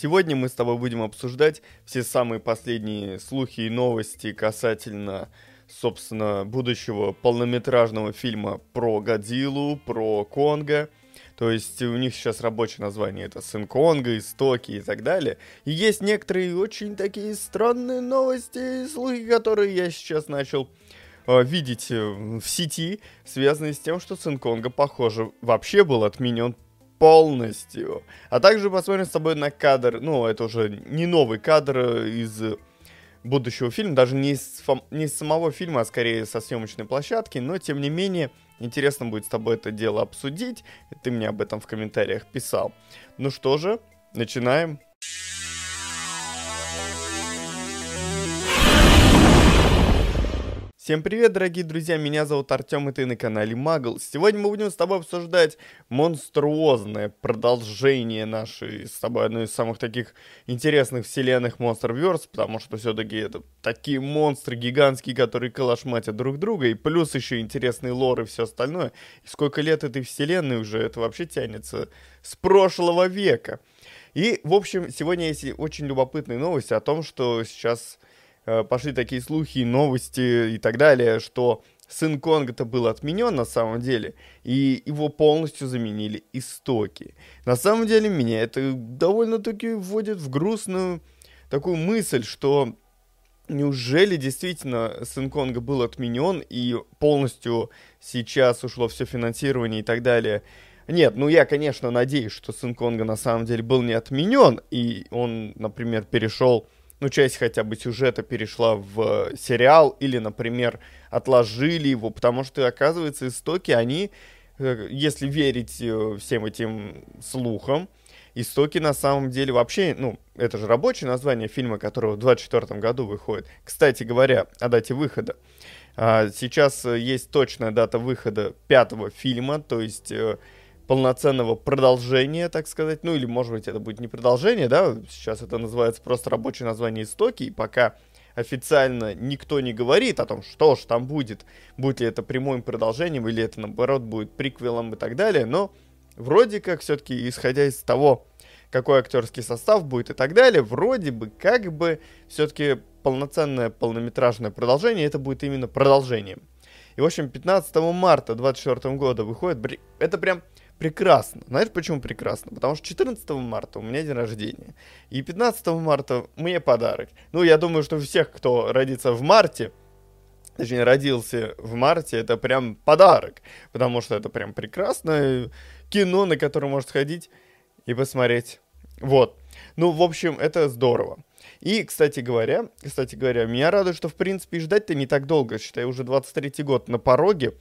Сегодня мы с тобой будем обсуждать все самые последние слухи и новости касательно, собственно, будущего полнометражного фильма про Годзиллу, про Конга. То есть у них сейчас рабочее название это Сын Конга, Истоки и так далее. И есть некоторые очень такие странные новости и слухи, которые я сейчас начал э, видеть э, в сети, связанные с тем, что Сын Конга, похоже, вообще был отменен полностью. А также посмотрим с тобой на кадр, ну, это уже не новый кадр из будущего фильма, даже не из, не из самого фильма, а скорее со съемочной площадки, но тем не менее интересно будет с тобой это дело обсудить. Ты мне об этом в комментариях писал. Ну что же, начинаем. Всем привет, дорогие друзья, меня зовут Артем, и ты на канале Магл. Сегодня мы будем с тобой обсуждать монструозное продолжение нашей с тобой одной из самых таких интересных вселенных Monsterverse, потому что все-таки это такие монстры гигантские, которые калашматят друг друга, и плюс еще интересный лор и все остальное. И сколько лет этой вселенной уже, это вообще тянется с прошлого века. И, в общем, сегодня есть очень любопытные новости о том, что сейчас пошли такие слухи, новости и так далее, что сын Конга-то был отменен на самом деле, и его полностью заменили истоки. На самом деле меня это довольно-таки вводит в грустную такую мысль, что неужели действительно сын Конга был отменен и полностью сейчас ушло все финансирование и так далее. Нет, ну я, конечно, надеюсь, что сын Конга на самом деле был не отменен, и он, например, перешел ну, часть хотя бы сюжета перешла в сериал, или, например, отложили его, потому что, оказывается, истоки, они, э, если верить э, всем этим слухам, истоки на самом деле вообще, ну, это же рабочее название фильма, который в 24 году выходит. Кстати говоря, о дате выхода. А, сейчас э, есть точная дата выхода пятого фильма, то есть полноценного продолжения, так сказать. Ну, или, может быть, это будет не продолжение, да, сейчас это называется просто рабочее название «Истоки», и пока официально никто не говорит о том, что ж там будет, будет ли это прямым продолжением, или это, наоборот, будет приквелом и так далее, но вроде как, все-таки, исходя из того, какой актерский состав будет и так далее, вроде бы, как бы, все-таки полноценное полнометражное продолжение, это будет именно продолжением. И, в общем, 15 марта 2024 года выходит, это прям прекрасно. Знаешь, почему прекрасно? Потому что 14 марта у меня день рождения. И 15 марта мне подарок. Ну, я думаю, что всех, кто родится в марте, точнее, родился в марте, это прям подарок. Потому что это прям прекрасное кино, на которое может сходить и посмотреть. Вот. Ну, в общем, это здорово. И, кстати говоря, кстати говоря, меня радует, что, в принципе, ждать-то не так долго. Считай, уже 23 год на пороге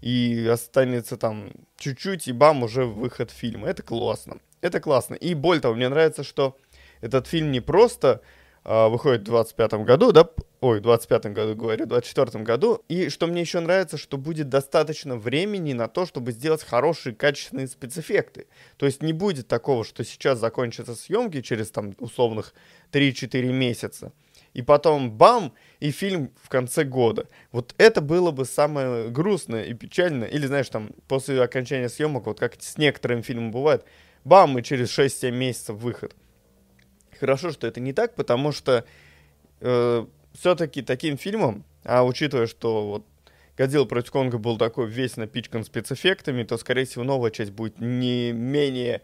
и останется там чуть-чуть, и бам, уже выход фильма. Это классно. Это классно. И более того, мне нравится, что этот фильм не просто э, выходит в 25-м году, да, ой, в 25-м году говорю, в 24-м году, и что мне еще нравится, что будет достаточно времени на то, чтобы сделать хорошие, качественные спецэффекты. То есть не будет такого, что сейчас закончатся съемки через там условных 3-4 месяца, и потом бам, и фильм в конце года. Вот это было бы самое грустное и печальное. Или, знаешь, там, после окончания съемок, вот как с некоторыми фильмами бывает, бам, и через 6-7 месяцев выход. Хорошо, что это не так, потому что э, все-таки таким фильмом, а учитывая, что вот Годзилла против Конга был такой весь напичкан спецэффектами, то, скорее всего, новая часть будет не менее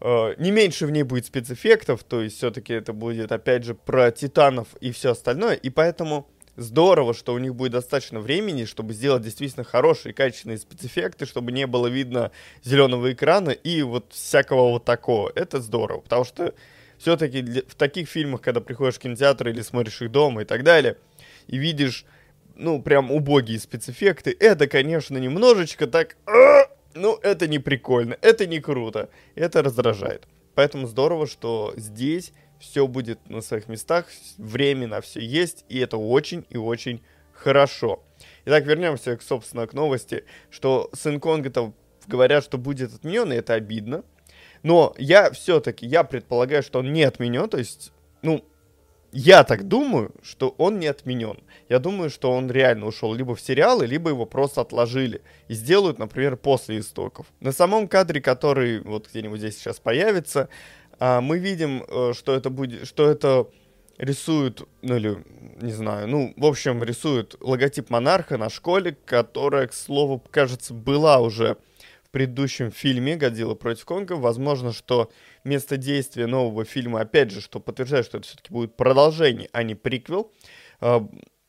не меньше в ней будет спецэффектов, то есть все-таки это будет, опять же, про титанов и все остальное, и поэтому здорово, что у них будет достаточно времени, чтобы сделать действительно хорошие, качественные спецэффекты, чтобы не было видно зеленого экрана и вот всякого вот такого. Это здорово, потому что все-таки в таких фильмах, когда приходишь в кинотеатр или смотришь их дома и так далее, и видишь, ну, прям убогие спецэффекты, это, конечно, немножечко так ну, это не прикольно, это не круто, это раздражает. Поэтому здорово, что здесь все будет на своих местах, время на все есть, и это очень и очень хорошо. Итак, вернемся, к, собственно, к новости, что сын Конга-то говорят, что будет отменен, и это обидно. Но я все-таки, я предполагаю, что он не отменен, то есть, ну, я так думаю, что он не отменен. Я думаю, что он реально ушел либо в сериалы, либо его просто отложили. И сделают, например, после истоков. На самом кадре, который вот где-нибудь здесь сейчас появится, А мы видим, э, что это будет, что это рисуют, ну или, не знаю, ну, в общем, рисуют логотип монарха на школе, которая, к слову, кажется, была уже предыдущем фильме «Годзилла против Конга». Возможно, что место действия нового фильма, опять же, что подтверждает, что это все-таки будет продолжение, а не приквел. А,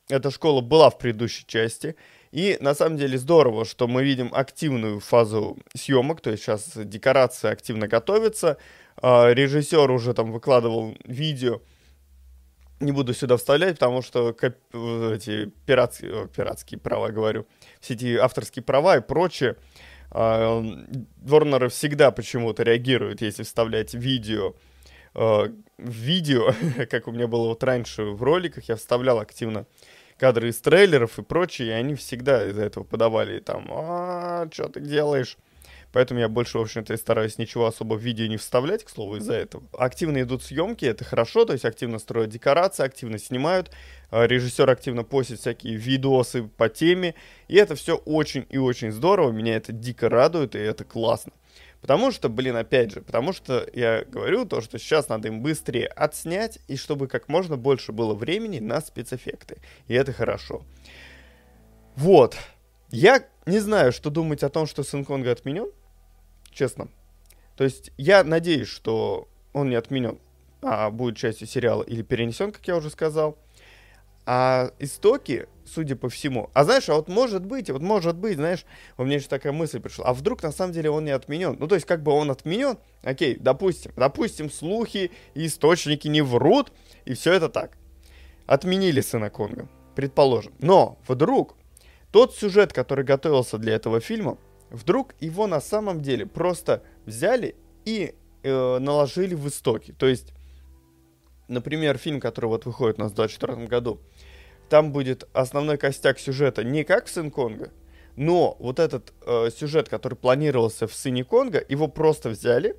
эта школа была в предыдущей части. И на самом деле здорово, что мы видим активную фазу съемок, то есть сейчас декорация активно готовится, а, режиссер уже там выкладывал видео, не буду сюда вставлять, потому что коп- эти пиратские, пиратские права, говорю, все эти авторские права и прочее, Ворнеры всегда почему-то реагируют, если вставлять видео в видео, как у меня было вот раньше в роликах, я вставлял активно кадры из трейлеров и прочее, и они всегда из-за этого подавали там, а, что ты делаешь? Поэтому я больше, в общем-то, стараюсь ничего особо в видео не вставлять, к слову, из-за этого. Активно идут съемки, это хорошо, то есть активно строят декорации, активно снимают. А, режиссер активно постит всякие видосы по теме. И это все очень и очень здорово, меня это дико радует, и это классно. Потому что, блин, опять же, потому что я говорю то, что сейчас надо им быстрее отснять, и чтобы как можно больше было времени на спецэффекты. И это хорошо. Вот. Я не знаю, что думать о том, что Сын Конга отменен честно. То есть я надеюсь, что он не отменен, а будет частью сериала или перенесен, как я уже сказал. А истоки, судя по всему... А знаешь, а вот может быть, вот может быть, знаешь, у меня еще такая мысль пришла, а вдруг на самом деле он не отменен? Ну, то есть, как бы он отменен, окей, допустим, допустим, слухи и источники не врут, и все это так. Отменили Сына Конга, предположим. Но вдруг тот сюжет, который готовился для этого фильма, вдруг его на самом деле просто взяли и э, наложили в истоки. То есть, например, фильм, который вот выходит у нас в 2024 году, там будет основной костяк сюжета не как в Сын Конга, но вот этот э, сюжет, который планировался в Сыне Конга, его просто взяли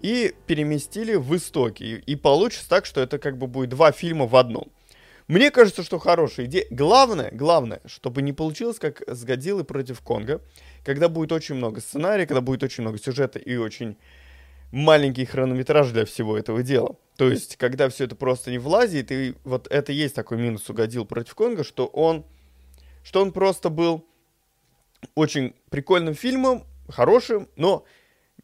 и переместили в истоки. И, и получится так, что это как бы будет два фильма в одном. Мне кажется, что хорошая идея. Главное, главное, чтобы не получилось как с Годзиллой против Конга, когда будет очень много сценария, когда будет очень много сюжета и очень маленький хронометраж для всего этого дела. То есть, когда все это просто не влазит, и вот это есть такой минус у Годзилл против Конга, что он, что он просто был очень прикольным фильмом, хорошим, но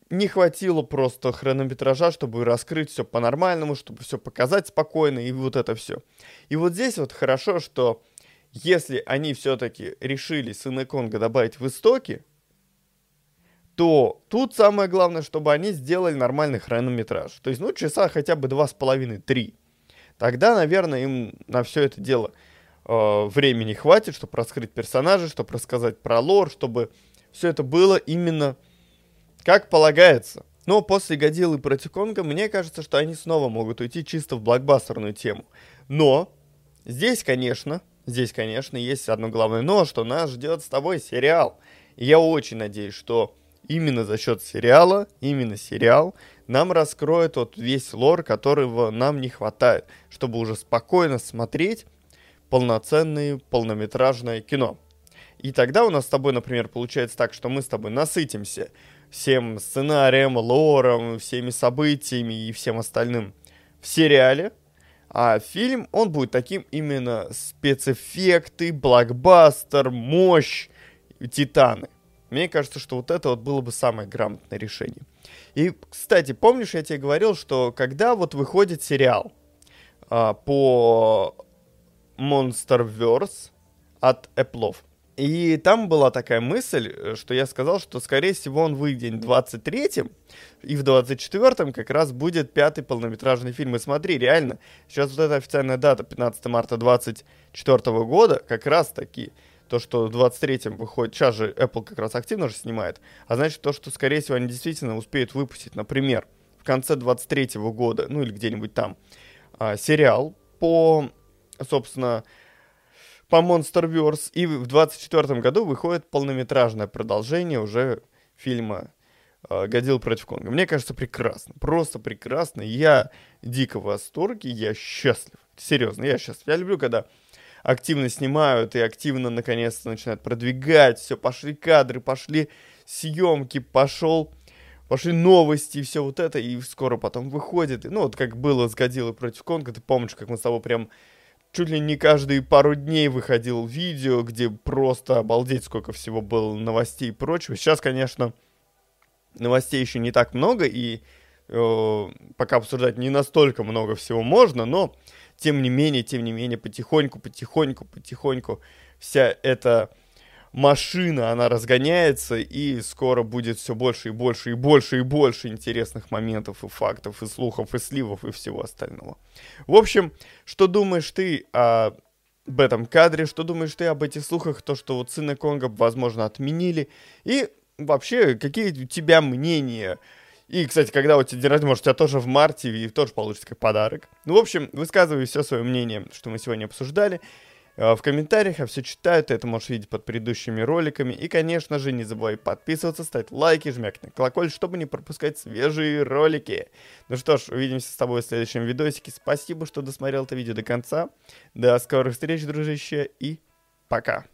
не хватило просто хронометража, чтобы раскрыть все по-нормальному, чтобы все показать спокойно и вот это все. И вот здесь вот хорошо, что если они все-таки решили Сына Конга добавить в истоки, то тут самое главное, чтобы они сделали нормальный хронометраж. То есть, ну, часа хотя бы два с половиной, три. Тогда, наверное, им на все это дело э, времени хватит, чтобы раскрыть персонажей, чтобы рассказать про лор, чтобы все это было именно как полагается. Но после Годзиллы против Конга, мне кажется, что они снова могут уйти чисто в блокбастерную тему. Но здесь, конечно, здесь, конечно, есть одно главное но, что нас ждет с тобой сериал. И я очень надеюсь, что именно за счет сериала, именно сериал, нам раскроет вот весь лор, которого нам не хватает, чтобы уже спокойно смотреть полноценное полнометражное кино. И тогда у нас с тобой, например, получается так, что мы с тобой насытимся всем сценарием, лором, всеми событиями и всем остальным в сериале. А фильм, он будет таким именно спецэффекты, блокбастер, мощь, титаны. Мне кажется, что вот это вот было бы самое грамотное решение. И, кстати, помнишь, я тебе говорил, что когда вот выходит сериал а, по Monsterverse от Apple, и там была такая мысль, э, что я сказал, что, скорее всего, он выйдет в 23-м, и в 24-м как раз будет пятый полнометражный фильм. И смотри, реально, сейчас вот эта официальная дата, 15 марта 24 года, как раз таки, то, что в 23-м выходит, сейчас же Apple как раз активно же снимает, а значит то, что, скорее всего, они действительно успеют выпустить, например, в конце 23-го года, ну или где-нибудь там, а, сериал по, собственно, по Monsterverse. И в 24 году выходит полнометражное продолжение уже фильма э, «Годзилла против Конга». Мне кажется, прекрасно. Просто прекрасно. Я дико в восторге. Я счастлив. Серьезно, я счастлив. Я люблю, когда активно снимают и активно наконец-то начинают продвигать. Все, пошли кадры, пошли съемки, пошел пошли новости и все вот это, и скоро потом выходит. Ну, вот как было с Годзиллой против Конга, ты помнишь, как мы с тобой прям чуть ли не каждые пару дней выходил видео, где просто обалдеть, сколько всего было новостей и прочего. Сейчас, конечно, новостей еще не так много, и э, пока обсуждать не настолько много всего можно, но тем не менее, тем не менее, потихоньку, потихоньку, потихоньку вся эта машина, она разгоняется, и скоро будет все больше и больше и больше и больше интересных моментов и фактов, и слухов, и сливов, и всего остального. В общем, что думаешь ты о об этом кадре, что думаешь ты об этих слухах, то, что вот сына Конга, возможно, отменили, и вообще, какие у тебя мнения и, кстати, когда у тебя день рождения, может, у тебя тоже в марте, и тоже получится как подарок. Ну, в общем, высказывай все свое мнение, что мы сегодня обсуждали. Э, в комментариях я все читаю, ты это можешь видеть под предыдущими роликами. И, конечно же, не забывай подписываться, ставить лайки, жмякать на колокольчик, чтобы не пропускать свежие ролики. Ну что ж, увидимся с тобой в следующем видосике. Спасибо, что досмотрел это видео до конца. До скорых встреч, дружище, и пока.